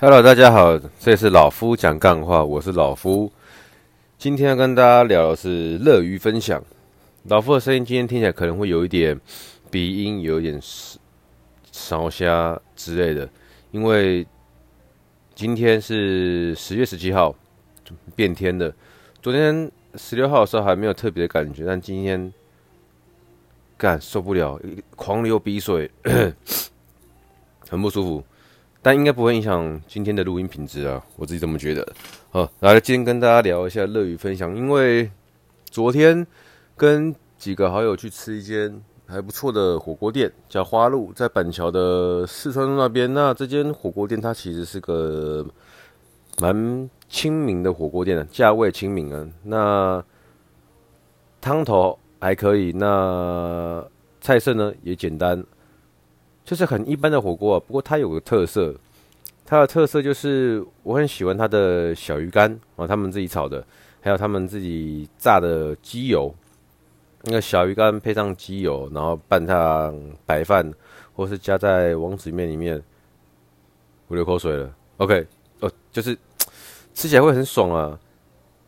Hello，大家好，这里是老夫讲干话，我是老夫。今天要跟大家聊的是乐于分享。老夫的声音今天听起来可能会有一点鼻音，有一点烧瞎之类的，因为今天是十月十七号，变天的。昨天十六号的时候还没有特别的感觉，但今天干受不了，狂流鼻水，很不舒服。但应该不会影响今天的录音品质啊，我自己这么觉得。好，来，今天跟大家聊一下乐于分享，因为昨天跟几个好友去吃一间还不错的火锅店，叫花路，在板桥的四川路那边。那这间火锅店它其实是个蛮亲民的火锅店的，价位亲民啊。那汤头还可以，那菜色呢也简单。就是很一般的火锅啊，不过它有个特色，它的特色就是我很喜欢它的小鱼干啊，他们自己炒的，还有他们自己炸的鸡油，那个小鱼干配上鸡油，然后拌上白饭，或是加在王子面里面，我流口水了。OK，哦，就是吃起来会很爽啊。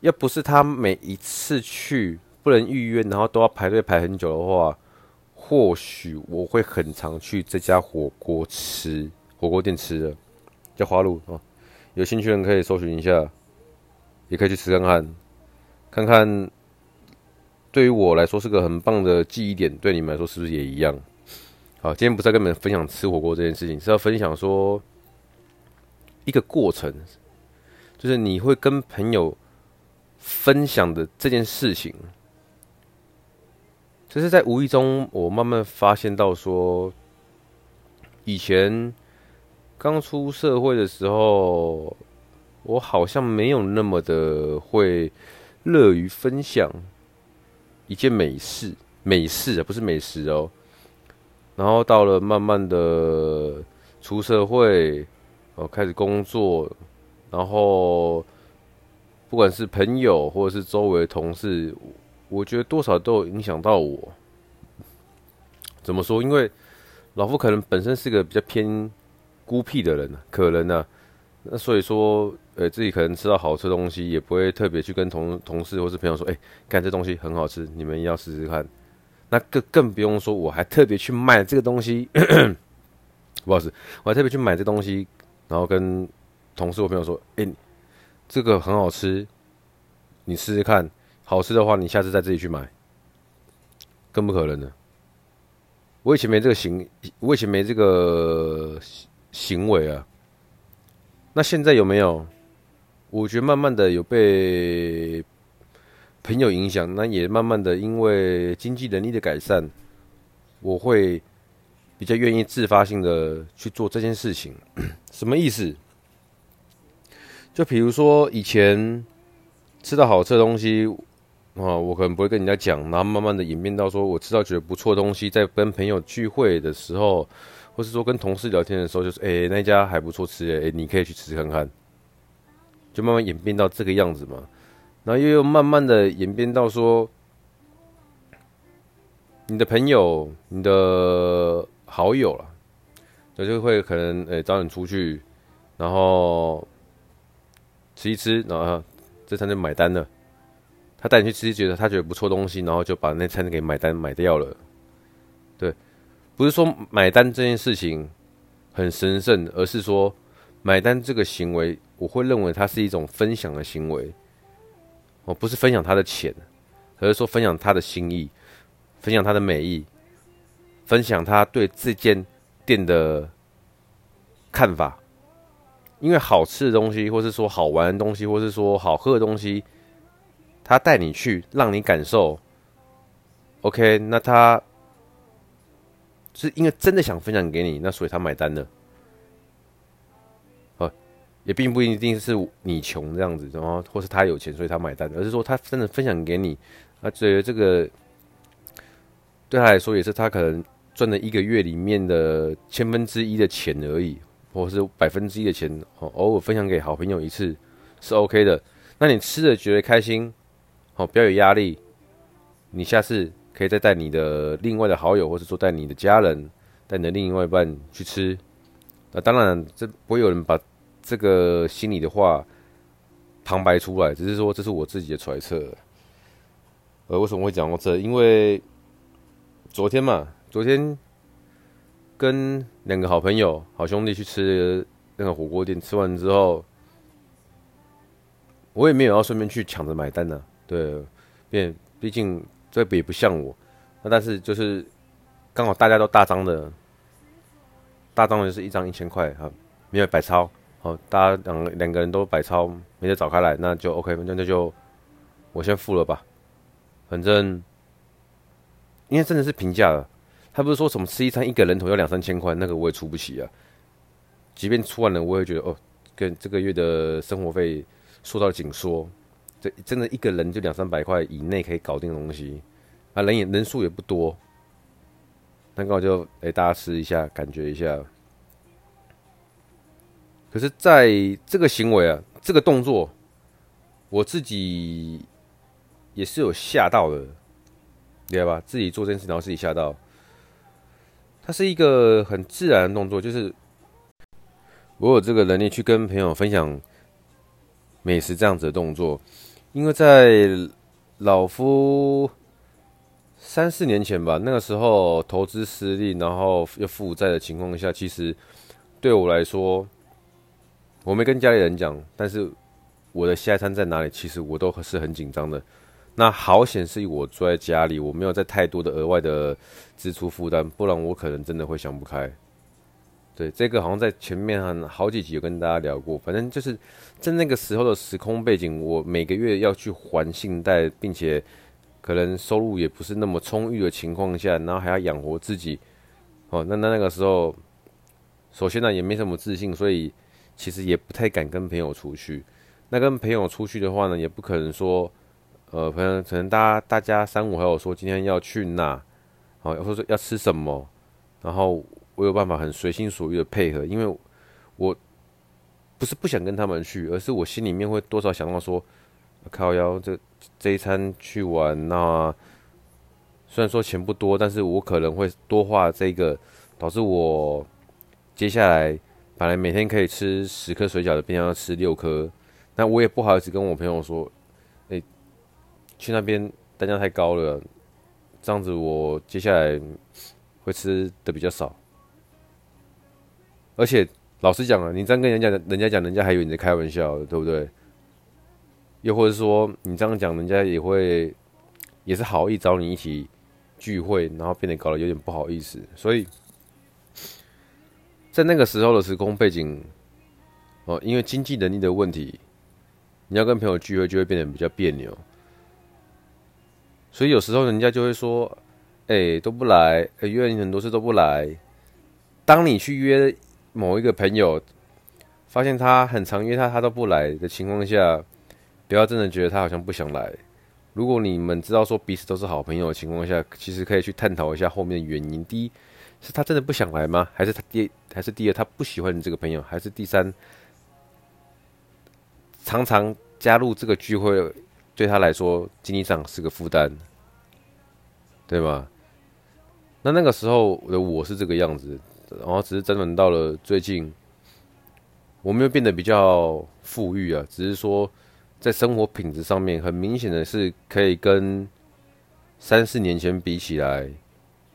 要不是他每一次去不能预约，然后都要排队排很久的话。或许我会很常去这家火锅吃火锅店吃的，叫花路啊。有兴趣的人可以搜寻一下，也可以去吃看看，看看对于我来说是个很棒的记忆点，对你们来说是不是也一样？好，今天不是跟你们分享吃火锅这件事情，是要分享说一个过程，就是你会跟朋友分享的这件事情。就是在无意中，我慢慢发现到说，以前刚出社会的时候，我好像没有那么的会乐于分享一件美事，美事啊，不是美食哦。然后到了慢慢的出社会，哦，开始工作，然后不管是朋友或者是周围同事。我觉得多少都有影响到我。怎么说？因为老夫可能本身是个比较偏孤僻的人，可能呢、那所以说，呃，自己可能吃到好吃的东西，也不会特别去跟同同事或是朋友说，哎，看这东西很好吃，你们要试试看。那更更不用说，我还特别去卖这个东西，不好意思，我还特别去买这东西，然后跟同事或朋友说，哎，这个很好吃，你试试看。好吃的话，你下次再自己去买，更不可能的。我以前没这个行，我以前没这个行为啊。那现在有没有？我觉得慢慢的有被朋友影响，那也慢慢的因为经济能力的改善，我会比较愿意自发性的去做这件事情。什么意思？就比如说以前吃到好吃的东西。啊，我可能不会跟人家讲，然后慢慢的演变到说，我吃到觉得不错的东西，在跟朋友聚会的时候，或是说跟同事聊天的时候，就是哎、那家还不错吃，哎、你可以去吃吃看看，就慢慢演变到这个样子嘛。然后又又慢慢的演变到说，你的朋友、你的好友了，就就会可能哎、欸、找你出去，然后吃一吃，然后这餐就买单了。他带你去吃，觉得他觉得不错东西，然后就把那餐给买单买掉了。对，不是说买单这件事情很神圣，而是说买单这个行为，我会认为它是一种分享的行为。哦，不是分享他的钱，而是说分享他的心意，分享他的美意，分享他对这间店的看法。因为好吃的东西，或是说好玩的东西，或是说好喝的东西。他带你去，让你感受，OK，那他是因为真的想分享给你，那所以他买单了。哦，也并不一定是你穷这样子，然后或是他有钱，所以他买单，而是说他真的分享给你，他觉得这个对他来说也是他可能赚了一个月里面的千分之一的钱而已，或是百分之一的钱，哦，偶尔分享给好朋友一次是 OK 的。那你吃的觉得开心？好，不要有压力。你下次可以再带你的另外的好友，或者说带你的家人，带你的另外一半去吃。那当然，这不会有人把这个心里的话旁白出来，只是说这是我自己的揣测。呃，为什么会讲到这？因为昨天嘛，昨天跟两个好朋友、好兄弟去吃那个火锅店，吃完之后，我也没有要顺便去抢着买单呢、对，变毕竟这也不像我。那但是就是刚好大家都大张的，大张的就是一张一千块哈，没有百钞。好，大家两两个人都百钞，没得找开来，那就 OK，那那就我先付了吧。反正，因为真的是平价了，他不是说什么吃一餐一个人头要两三千块，那个我也出不起啊。即便出完了，我也觉得哦，跟这个月的生活费受到了紧缩，这真的一个人就两三百块以内可以搞定的东西啊，人也人数也不多，那刚好就哎大家吃一下，感觉一下。可是在这个行为啊，这个动作，我自己。也是有吓到的，对吧？自己做这件事，然后自己吓到。它是一个很自然的动作，就是我有这个能力去跟朋友分享美食这样子的动作。因为在老夫三四年前吧，那个时候投资失利，然后又负债的情况下，其实对我来说，我没跟家里人讲，但是我的下一餐在哪里，其实我都是很紧张的。那好险是我住在家里，我没有再太多的额外的支出负担，不然我可能真的会想不开。对，这个好像在前面好几集有跟大家聊过，反正就是在那个时候的时空背景，我每个月要去还信贷，并且可能收入也不是那么充裕的情况下，然后还要养活自己。哦，那那那个时候，首先呢也没什么自信，所以其实也不太敢跟朋友出去。那跟朋友出去的话呢，也不可能说。呃，可能可能大家大家三五好友说今天要去哪，好，或者说要吃什么，然后我有办法很随心所欲的配合，因为我不是不想跟他们去，而是我心里面会多少想到说，靠腰这这一餐去玩，那虽然说钱不多，但是我可能会多花这个，导致我接下来本来每天可以吃十颗水饺的，变成要吃六颗，那我也不好意思跟我朋友说。哎去那边单价太高了，这样子我接下来会吃的比较少。而且老实讲啊，你这样跟人家，人家讲，人家还以为你在开玩笑，对不对？又或者说你这样讲，人家也会也是好意找你一起聚会，然后变得搞得有点不好意思。所以在那个时候的时空背景，哦，因为经济能力的问题，你要跟朋友聚会就会变得比较别扭。所以有时候人家就会说：“哎、都不来，欸、约你很多次都不来。”当你去约某一个朋友，发现他很常约他，他都不来的情况下，不要真的觉得他好像不想来。如果你们知道说彼此都是好朋友的情况下，其实可以去探讨一下后面的原因。第一，是他真的不想来吗？还是他第还是第二，他不喜欢你这个朋友？还是第三，常常加入这个聚会？对他来说，经济上是个负担，对吗？那那个时候的我是这个样子，然后只是辗转到了最近，我没有变得比较富裕啊，只是说在生活品质上面，很明显的是可以跟三四年前比起来，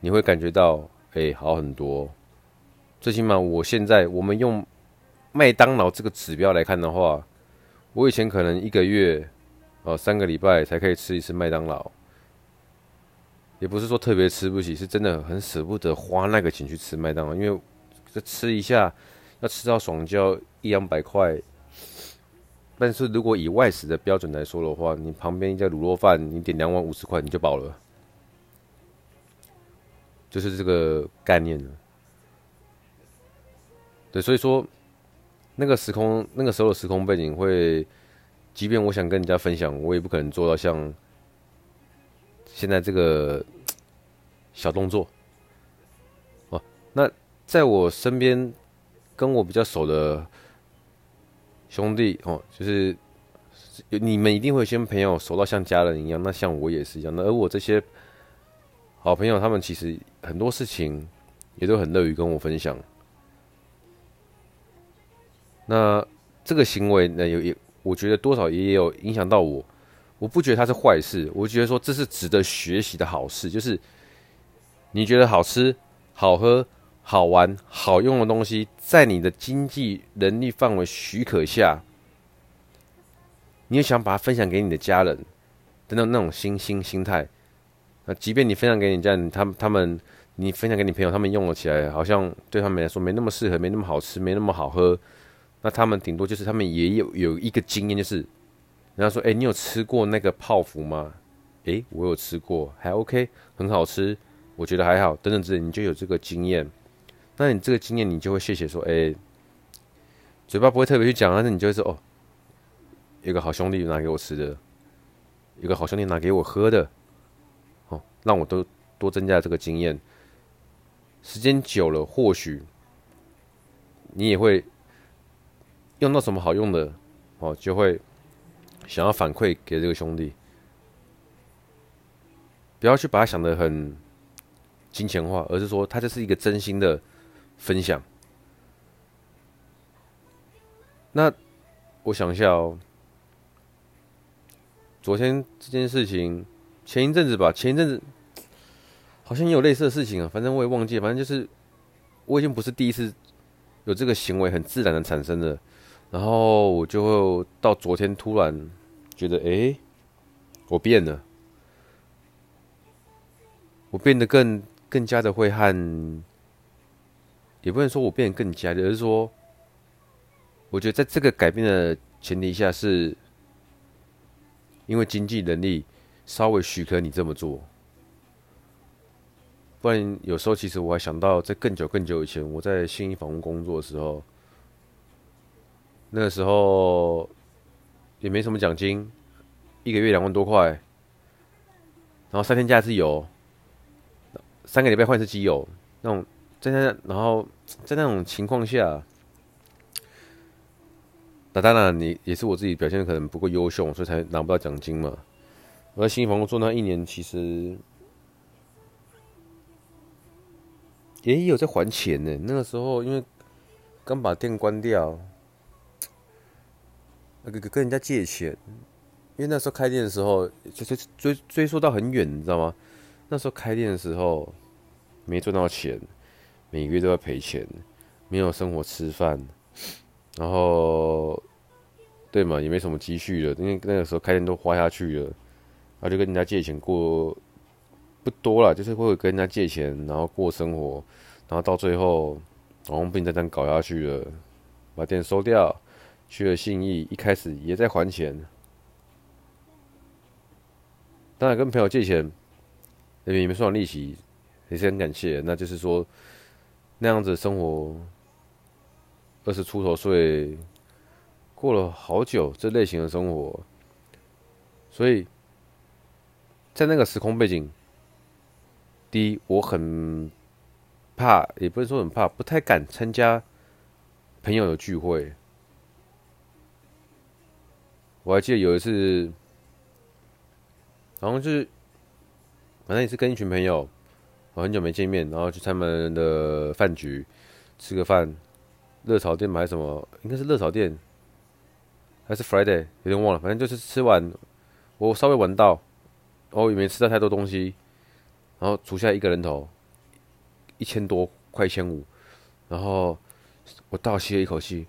你会感觉到哎好很多。最起码我现在，我们用麦当劳这个指标来看的话，我以前可能一个月。呃，三个礼拜才可以吃一次麦当劳，也不是说特别吃不起，是真的很舍不得花那个钱去吃麦当劳，因为这吃一下要吃到爽就要一两百块。但是如果以外食的标准来说的话，你旁边一家卤肉饭，你点两碗五十块你就饱了，就是这个概念了。对，所以说那个时空，那个时候的时空背景会。即便我想跟人家分享，我也不可能做到像现在这个小动作。哦，那在我身边跟我比较熟的兄弟哦，就是你们一定会先朋友熟到像家人一样，那像我也是一样。那而我这些好朋友，他们其实很多事情也都很乐于跟我分享。那这个行为呢，有也我觉得多少也有影响到我。我不觉得它是坏事，我觉得说这是值得学习的好事。就是你觉得好吃、好喝、好玩、好用的东西，在你的经济能力范围许可下，你也想把它分享给你的家人，的那那种心心心态。那即便你分享给你家人，他们他们，你分享给你朋友，他们用了起来，好像对他们来说没那么适合，没那么好吃，没那么好喝。那他们顶多就是他们也有有一个经验，就是人家说：“哎、你有吃过那个泡芙吗？”哎、我有吃过，还 OK，很好吃，我觉得还好。等等之类，你就有这个经验。那你这个经验，你就会谢谢说：“哎、嘴巴不会特别去讲，但是你就会说：哦，有个好兄弟拿给我吃的，有个好兄弟拿给我喝的。”哦让我都多增加这个经验，时间久了，或许你也会用到什么好用的哦，就会想要反馈给这个兄弟。不要去把它想得很金钱化，而是说它就是一个真心的分享。那我想一下哦，昨天这件事情。前一阵子吧，前一阵子好像也有类似的事情啊，反正我也忘记。反正就是我已经不是第一次有这个行为，很自然的产生的。然后我就会到昨天突然觉得，哎，我变了，我变得更更加的会和，也不能说我变得更加，而是说，我觉得在这个改变的前提下，是因为经济能力。稍微许可你这么做，不然有时候其实我还想到，在更久更久以前，我在新一房屋工作的时候，那个时候也没什么奖金，一个月两万多块，然后三天假一次油，三个礼拜换一次机油，那种在那然后在那种情况下，那当然你也是我自己表现可能不够优秀，所以才拿不到奖金嘛。我在新房屋做那一年，其实也有在还钱呢。那个时候因为刚把店关掉，那个跟人家借钱，因为那时候开店的时候，就追追追溯到很远，你知道吗？那时候开店的时候没赚到钱，每个月都要赔钱，没有生活吃饭，然后对嘛，也没什么积蓄了，因为那个时候开店都花下去了。然后就跟人家借钱过，不多了，就是会跟人家借钱，然后过生活，然后到最后，然后被人家这样搞下去了，把店收掉，去了信义，一开始也在还钱，当然跟朋友借钱，那边也没收利息，也是很感谢。那就是说，那样子生活，二十出头岁，过了好久，这类型的生活，所以。在那个时空背景，第一，我很怕，也不是说很怕，不太敢参加朋友的聚会。我还记得有一次，然后就是，反正也是跟一群朋友，我很久没见面，然后去他们的饭局吃个饭，热炒店买还是什么？应该是热炒店，还是 Friday？有点忘了，反正就是吃完，我稍微晚到。然后也没吃到太多东西，然后除下一个人头，一千多，快一千五，然后我倒吸了一口气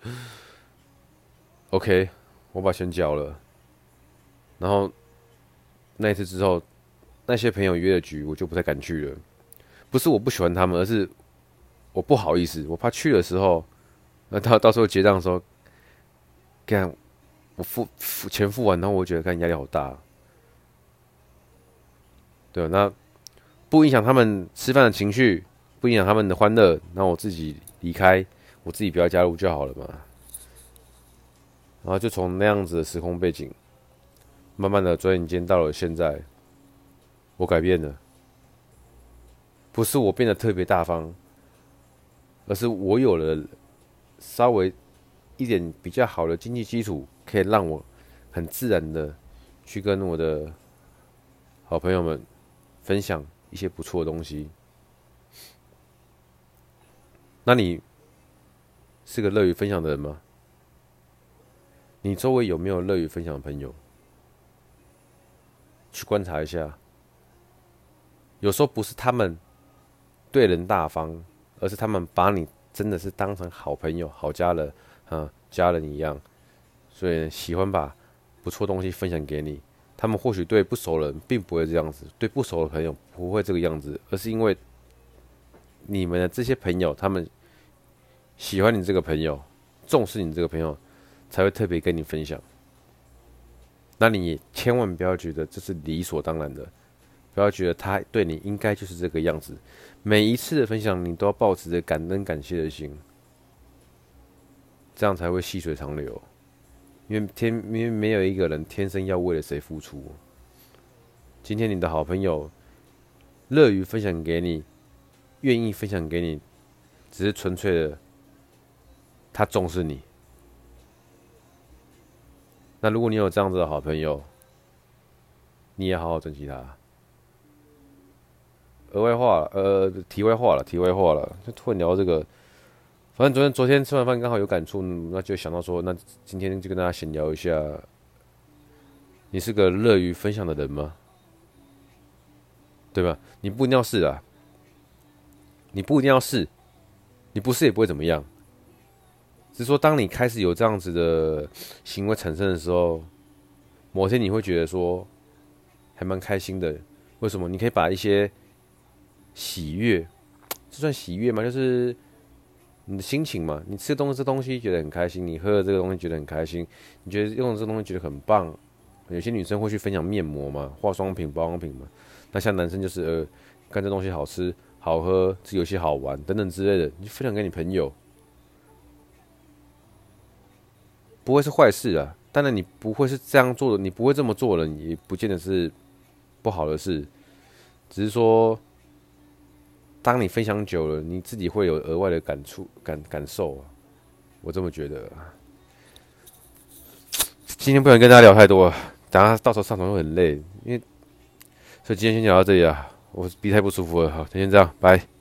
，OK，我把钱缴了，然后那一次之后，那些朋友约的局我就不太敢去了，不是我不喜欢他们，而是我不好意思，我怕去的时候，那到到时候结账的时候，看我付付钱付完，然后我觉得看压力好大。对，那不影响他们吃饭的情绪，不影响他们的欢乐，那我自己离开，我自己不要加入就好了嘛。然后就从那样子的时空背景，慢慢的转眼间到了现在，我改变了，不是我变得特别大方，而是我有了稍微一点比较好的经济基础，可以让我很自然的去跟我的好朋友们。分享一些不错的东西，那你是个乐于分享的人吗？你周围有没有乐于分享的朋友？去观察一下。有时候不是他们对人大方，而是他们把你真的是当成好朋友、好家人啊，家人一样，所以喜欢把不错东西分享给你。他们或许对不熟人并不会这样子，对不熟的朋友不会这个样子，而是因为你们的这些朋友，他们喜欢你这个朋友，重视你这个朋友，才会特别跟你分享。那你千万不要觉得这是理所当然的。不要觉得他对你应该就是这个样子，每一次的分享你都要抱持着感恩感谢的心，这样才会细水长流。因为天，因为没有一个人天生要为了谁付出。今天你的好朋友乐于分享给你，愿意分享给你，只是纯粹的他重视你。那如果你有这样子的好朋友，你也好好珍惜他。额外话，呃，题外话了，题外话了，就突然聊这个。反正昨天昨天吃完饭刚好有感触，那就想到说，那今天就跟大家闲聊一下。你是个乐于分享的人吗？对吧？你不一定要试啊，你不一定要试，你不试也不会怎么样。只是说，当你开始有这样子的行为产生的时候，某天你会觉得说，还蛮开心的。为什么？你可以把一些。喜悦，这算喜悦吗？就是你的心情嘛。你吃东西，这东西觉得很开心；你喝了这个东西觉得很开心；你觉得用了这个东西觉得很棒。有些女生会去分享面膜嘛、化妆品、保养品嘛。那像男生就是呃，看这东西好吃、好喝，这游戏好玩等等之类的，你分享给你朋友，不会是坏事啊。当然你不会是这样做的，你不会这么做的，也不见得是不好的事，只是说。当你分享久了，你自己会有额外的感触、感感受啊，我这么觉得。今天不能跟大家聊太多，等下到时候上床会很累，因为所以今天先聊到这里啊，我鼻太不舒服了，好，先这样，拜。